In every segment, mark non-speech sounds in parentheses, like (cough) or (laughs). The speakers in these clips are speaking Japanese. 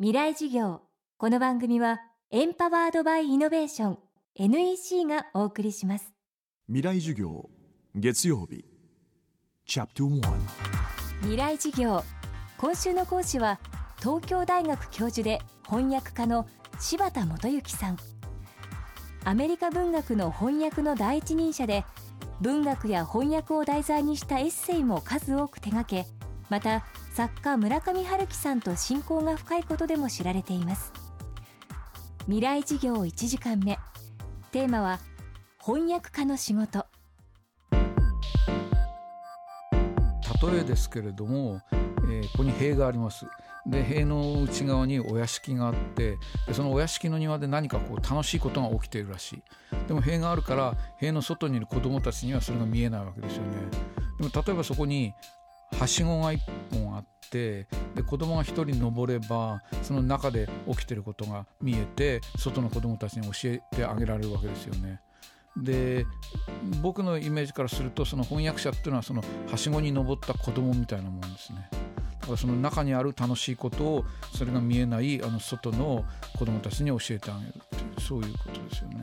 未来事業。この番組はエンパワードバイイノベーション NEC がお送りします。未来授業月曜日。チャプト1未来事業。今週の講師は東京大学教授で翻訳家の柴田元幸さん。アメリカ文学の翻訳の第一人者で文学や翻訳を題材にしたエッセイも数多く手掛けまた作家村上春樹さんと親交が深いことでも知られています。未来事業1時間目。テーマは翻訳家の仕事。例えですけれども、えーここに塀があります。で塀の内側にお屋敷があってでそのお屋敷の庭で何かこう楽しいことが起きているらしい。でも塀があるから塀の外にいる子供たちにはそれが見えないわけですよね。でも例えばそこにはしごが1本あってで子供が1人登ればその中で起きてることが見えて外の子供たちに教えてあげられるわけですよね。で僕のイメージからするとその翻訳者っていうのはそのはしごに登った子供みたいなもんですね。だからその中にある楽しいことをそれが見えないあの外の子供たちに教えてあげるっていうそういうことですよね。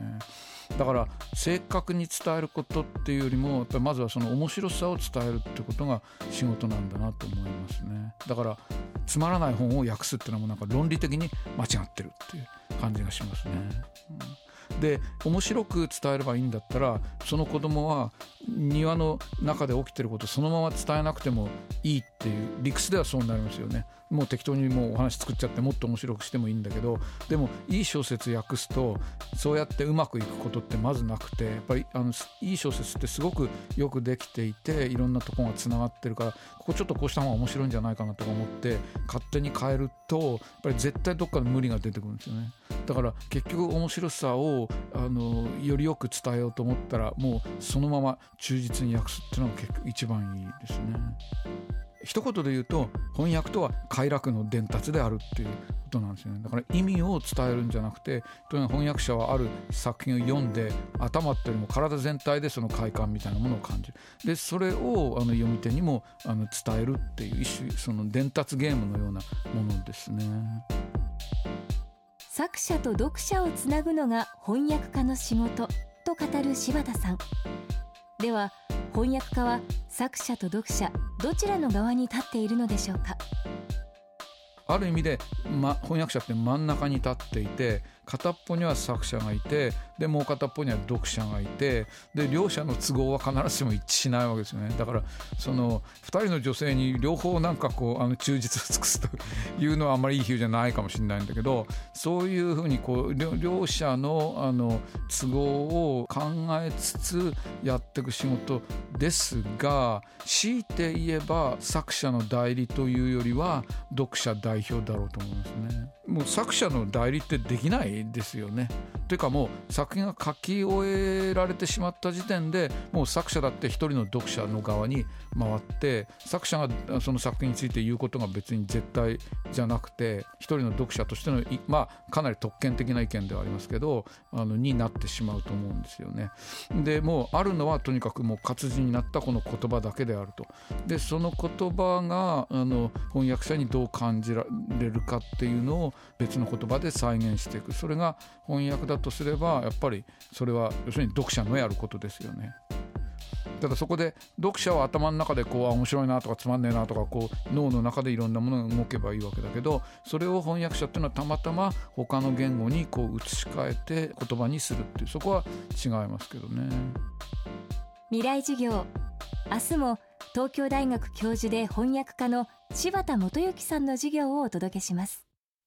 だから正確に伝えることっていうよりもやっぱりまずはその面白さを伝えるってことが仕事なんだなと思いますね。だからつまらない本を訳すっていうのもなんか論理的に間違ってるっていう感じがしますね、うん。で面白く伝えればいいんだったらその子供は庭の中で起きてることそのまま伝えなくてもいいっていう理屈ではそうになりますよね。もう適当にもうお話作っちゃってもっと面白くしてもいいんだけどでもいい小説訳すとそうやってうまくいくことってまずなくてやっぱりあのいい小説ってすごくよくできていていろんなとこがつながってるからここちょっとこうした方が面白いんじゃないかなとか思って勝手に変えるとやっぱり絶対どっかで無理が出てくるんですよね。だから結局面白さをあのよりよく伝えようと思ったらもうそのまま忠実に訳すっていうのが一番いいですね。一言で言うと翻訳とは快楽の伝達であるっていうことなんですよねだから意味を伝えるんじゃなくてとにかく翻訳者はある作品を読んで頭っていうよりも体全体でその快感みたいなものを感じるでそれをあの読み手にもあの伝えるっていう一種その伝達ゲームのようなものですね。作者と読者をつなぐのが翻訳家の仕事と語る柴田さんでは翻訳家は作者と読者どちらの側に立っているのでしょうか？ある意味で、ま、翻訳者って真ん中に立っていて片っぽには作者がいてでもう片っぽには読者がいてで両者の都合は必ずしも一致しないわけですよね。だからその2人の女性に両方なんかこうあの忠実を尽くすと (laughs) いうのはあんまりいい比喩じゃないかもしれないんだけどそういうふうにこう両両者のあの都合を考えつつやっていく仕事ですが強いて言えば作者の代理というよりは読者代表だろうと思いますね。もう作者の代理ってできないですよね。というかもう作品が書き終えられてしまった時点でもう作者だって一人の読者の側に回って作者がその作品について言うことが別に絶対じゃなくて一人の読者としてのまあかなり特権的な意見ではありますけどあのになってしまうと思うんですよね。でもうあるのはとにかくもう活字になったこの言葉だけであると。でその言葉があの翻訳者にどう感じられるかっていうのを別の言葉で再現していくそれが翻訳だとすればやっぱりそれは要するに読者のやることですよね。ただそこで読者は頭の中でこうあ面白いなとかつまんねえなとかこう脳の中でいろんなものが動けばいいわけだけどそれを翻訳者っていうのはたまたま他の言語にこう移し替えて言葉にするっていうそこは違いますけどね。未来授業明日も東京大学教授で翻訳家の柴田元幸さんの授業をお届けします